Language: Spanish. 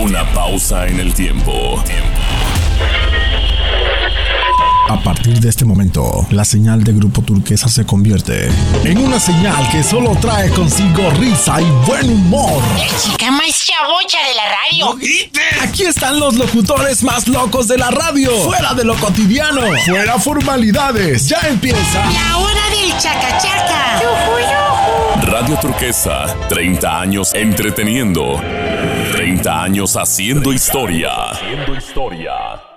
Una pausa en el tiempo. A partir de este momento, la señal de Grupo Turquesa se convierte en una señal que solo trae consigo risa y buen humor. La chica más chabocha de la radio. Aquí están los locutores más locos de la radio. Fuera de lo cotidiano. Fuera formalidades. Ya empieza. La hora del chacachaca. Radio Turquesa, 30 años entreteniendo. 30 años haciendo historia. Haciendo historia.